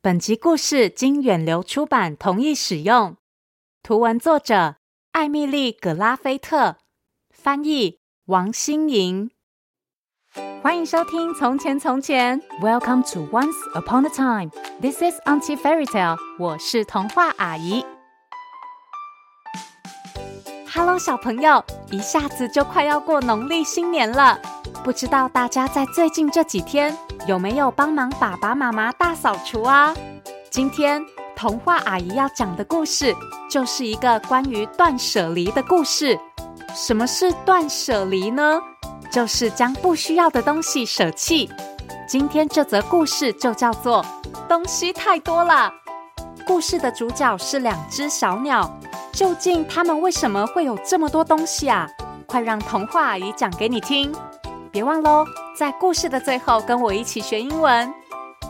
本集故事经远流出版同意使用，图文作者艾蜜莉·葛拉菲特，翻译王心莹。欢迎收听《从前从前》，Welcome to Once Upon a Time。This is Auntie Fairy Tale。我是童话阿姨。Hello，小朋友，一下子就快要过农历新年了，不知道大家在最近这几天，有没有帮忙爸爸妈妈大扫除啊？今天童话阿姨要讲的故事，就是一个关于断舍离的故事。什么是断舍离呢？就是将不需要的东西舍弃。今天这则故事就叫做“东西太多了”。故事的主角是两只小鸟，究竟它们为什么会有这么多东西啊？快让童话阿姨讲给你听。别忘喽，在故事的最后跟我一起学英文。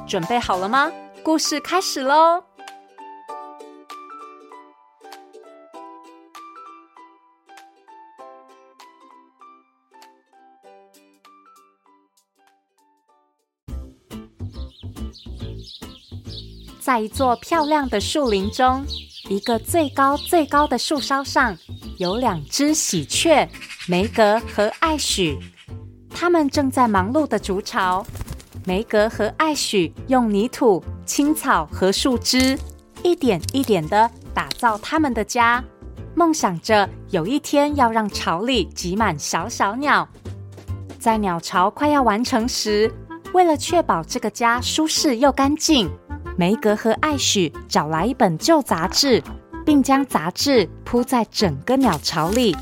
准备好了吗？故事开始喽！在一座漂亮的树林中，一个最高最高的树梢上，有两只喜鹊，梅格和艾许。他们正在忙碌地筑巢。梅格和艾许用泥土、青草和树枝，一点一点地打造他们的家，梦想着有一天要让巢里挤满小小鸟。在鸟巢快要完成时，为了确保这个家舒适又干净，梅格和艾许找来一本旧杂志，并将杂志铺在整个鸟巢里。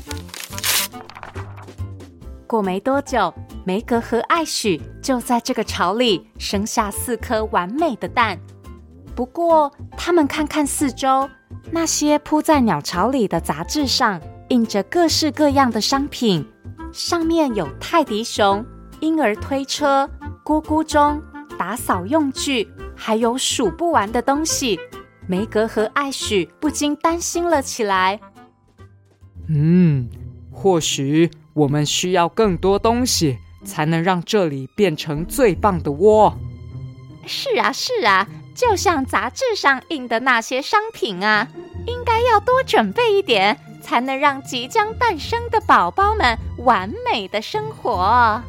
过没多久，梅格和艾许就在这个巢里生下四颗完美的蛋。不过，他们看看四周，那些铺在鸟巢里的杂志上印着各式各样的商品，上面有泰迪熊、婴儿推车、咕咕钟、打扫用具，还有数不完的东西。梅格和艾许不禁担心了起来。嗯，或许。我们需要更多东西，才能让这里变成最棒的窝。是啊，是啊，就像杂志上印的那些商品啊，应该要多准备一点，才能让即将诞生的宝宝们完美的生活。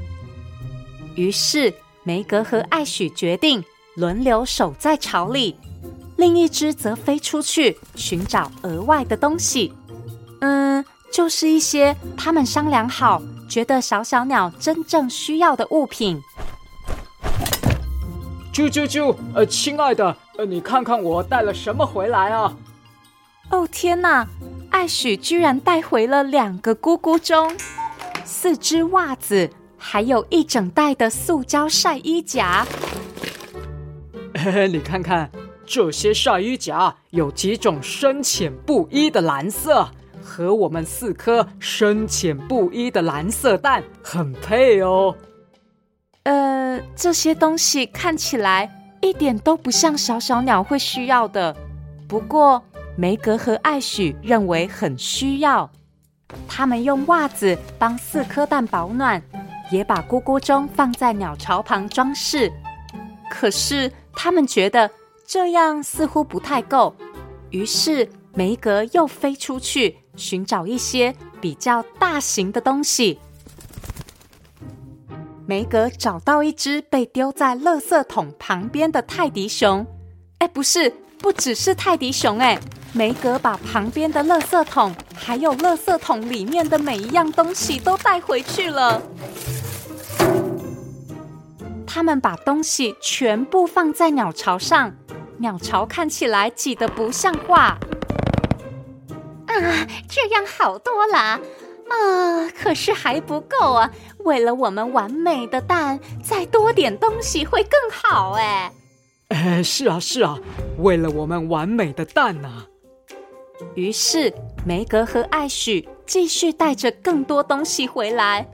于是，梅格和艾许决定轮流守在巢里，另一只则飞出去寻找额外的东西。嗯。就是一些他们商量好，觉得小小鸟真正需要的物品。啾啾啾！呃，亲爱的，呃，你看看我带了什么回来啊？哦天哪！艾许居然带回了两个咕咕钟、四只袜子，还有一整袋的塑胶晒衣夹。嘿嘿，你看看这些晒衣夹，有几种深浅不一的蓝色。和我们四颗深浅不一的蓝色蛋很配哦。呃，这些东西看起来一点都不像小小鸟会需要的，不过梅格和艾许认为很需要。他们用袜子帮四颗蛋保暖，也把咕咕钟放在鸟巢旁装饰。可是他们觉得这样似乎不太够，于是梅格又飞出去。寻找一些比较大型的东西。梅格找到一只被丢在垃圾桶旁边的泰迪熊。哎，不是，不只是泰迪熊，哎，梅格把旁边的垃圾桶，还有垃圾桶里面的每一样东西都带回去了。他们把东西全部放在鸟巢上，鸟巢看起来挤得不像话。啊，这样好多了，啊，可是还不够啊！为了我们完美的蛋，再多点东西会更好哎。哎，是啊，是啊，为了我们完美的蛋呢。于是梅格和艾许继续带着更多东西回来。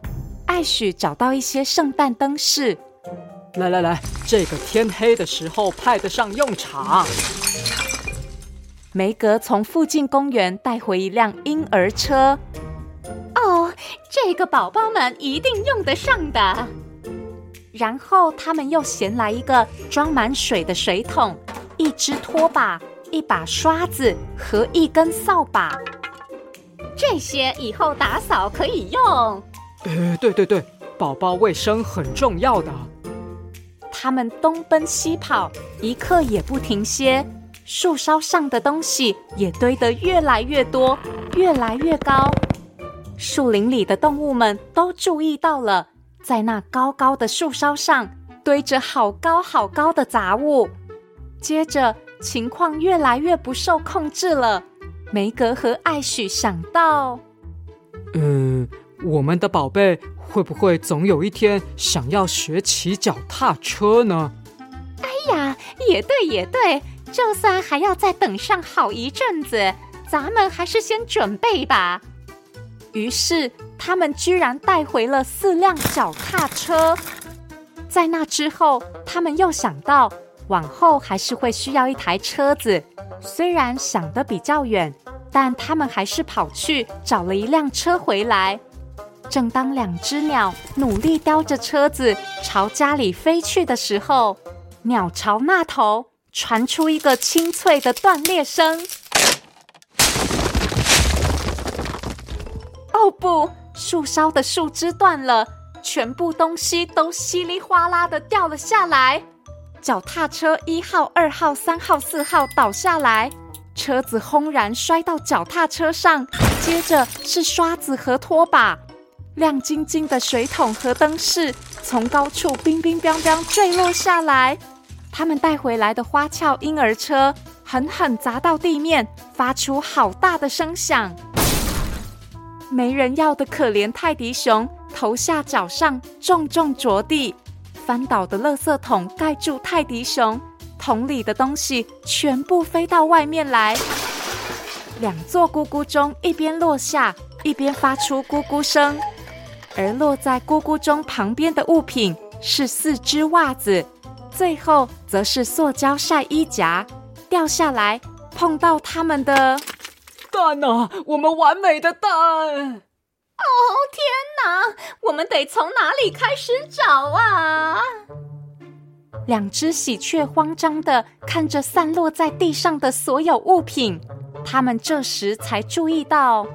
艾许找到一些圣诞灯饰，来来来，这个天黑的时候派得上用场。梅格从附近公园带回一辆婴儿车。哦，这个宝宝们一定用得上的。然后他们又衔来一个装满水的水桶，一只拖把、一把刷子和一根扫把。这些以后打扫可以用。呃，对对对，宝宝卫生很重要的。他们东奔西跑，一刻也不停歇。树梢上的东西也堆得越来越多，越来越高。树林里的动物们都注意到了，在那高高的树梢上堆着好高好高的杂物。接着，情况越来越不受控制了。梅格和艾许想到：“嗯，我们的宝贝会不会总有一天想要学骑脚踏车呢？”哎呀，也对，也对。就算还要再等上好一阵子，咱们还是先准备吧。于是，他们居然带回了四辆脚踏车。在那之后，他们又想到，往后还是会需要一台车子。虽然想得比较远，但他们还是跑去找了一辆车回来。正当两只鸟努力叼着车子朝家里飞去的时候，鸟巢那头。传出一个清脆的断裂声。哦不，树梢的树枝断了，全部东西都稀里哗啦的掉了下来。脚踏车一号、二号、三号、四号倒下来，车子轰然摔到脚踏车上，接着是刷子和拖把，亮晶晶的水桶和灯饰从高处乒乒乓乓坠落下来。他们带回来的花俏婴儿车狠狠砸到地面，发出好大的声响。没人要的可怜泰迪熊头下脚上重重着地，翻倒的垃圾桶盖住泰迪熊，桶里的东西全部飞到外面来。两座咕咕钟一边落下，一边发出咕咕声，而落在咕咕钟旁边的物品是四只袜子。最后则是塑胶晒衣夹掉下来，碰到他们的蛋啊！我们完美的蛋！哦天哪！我们得从哪里开始找啊？两只喜鹊慌张的看着散落在地上的所有物品，他们这时才注意到：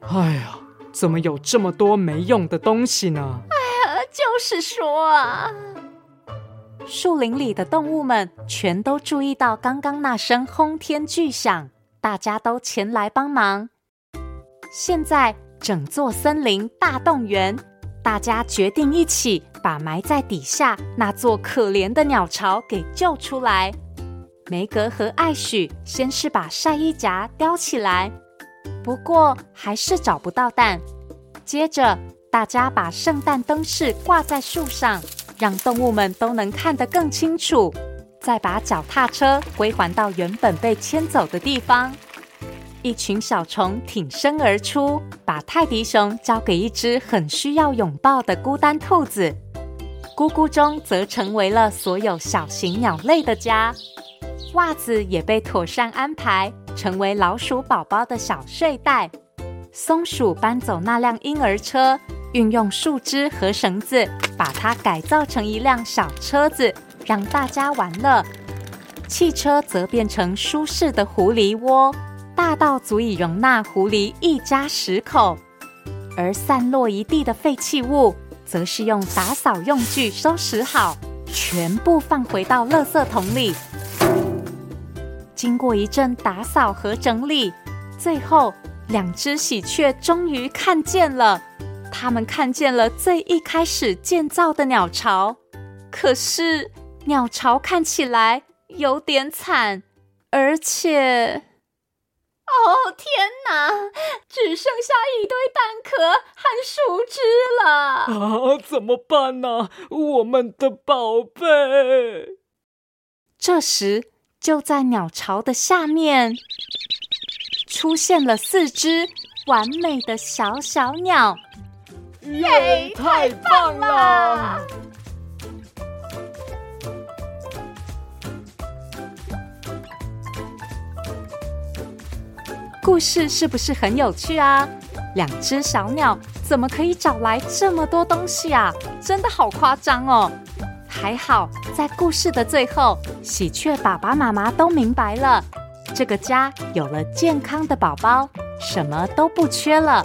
哎呀，怎么有这么多没用的东西呢？哎呀，就是说啊。树林里的动物们全都注意到刚刚那声轰天巨响，大家都前来帮忙。现在整座森林大动员，大家决定一起把埋在底下那座可怜的鸟巢给救出来。梅格和艾许先是把晒衣夹叼起来，不过还是找不到蛋。接着，大家把圣诞灯饰挂在树上。让动物们都能看得更清楚，再把脚踏车归还到原本被牵走的地方。一群小虫挺身而出，把泰迪熊交给一只很需要拥抱的孤单兔子。咕咕钟则成为了所有小型鸟类的家。袜子也被妥善安排，成为老鼠宝宝的小睡袋。松鼠搬走那辆婴儿车。运用树枝和绳子，把它改造成一辆小车子，让大家玩乐。汽车则变成舒适的狐狸窝，大到足以容纳狐狸一家十口。而散落一地的废弃物，则是用打扫用具收拾好，全部放回到垃圾桶里。经过一阵打扫和整理，最后两只喜鹊终于看见了。他们看见了最一开始建造的鸟巢，可是鸟巢看起来有点惨，而且……哦天哪，只剩下一堆蛋壳和树枝了！啊，怎么办呢？我们的宝贝！这时，就在鸟巢的下面出现了四只完美的小小鸟。耶！太棒了！故事是不是很有趣啊？两只小鸟怎么可以找来这么多东西啊？真的好夸张哦！还好，在故事的最后，喜鹊爸爸妈妈都明白了，这个家有了健康的宝宝，什么都不缺了。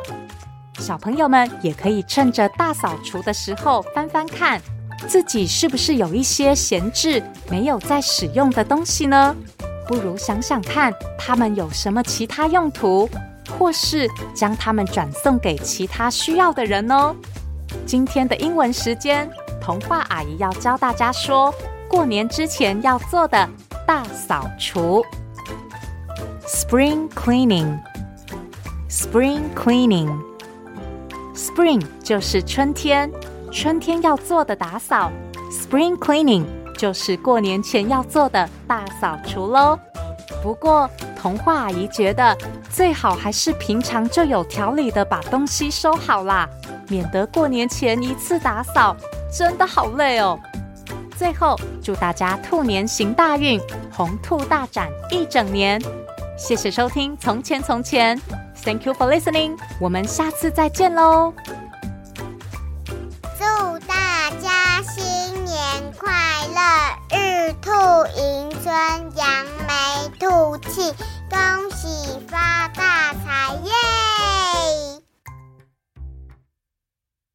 小朋友们也可以趁着大扫除的时候翻翻看，自己是不是有一些闲置没有在使用的东西呢？不如想想看，他们有什么其他用途，或是将它们转送给其他需要的人哦。今天的英文时间，童话阿姨要教大家说过年之前要做的大扫除。Spring cleaning，Spring Spring 就是春天，春天要做的打扫。Spring cleaning 就是过年前要做的大扫除喽。不过童话阿姨觉得最好还是平常就有条理的把东西收好啦。免得过年前一次打扫，真的好累哦。最后，祝大家兔年行大运，红兔大展一整年。谢谢收听《从前从前》，Thank you for listening。我们下次再见喽！祝大家新年快乐，日兔迎春，扬眉吐气，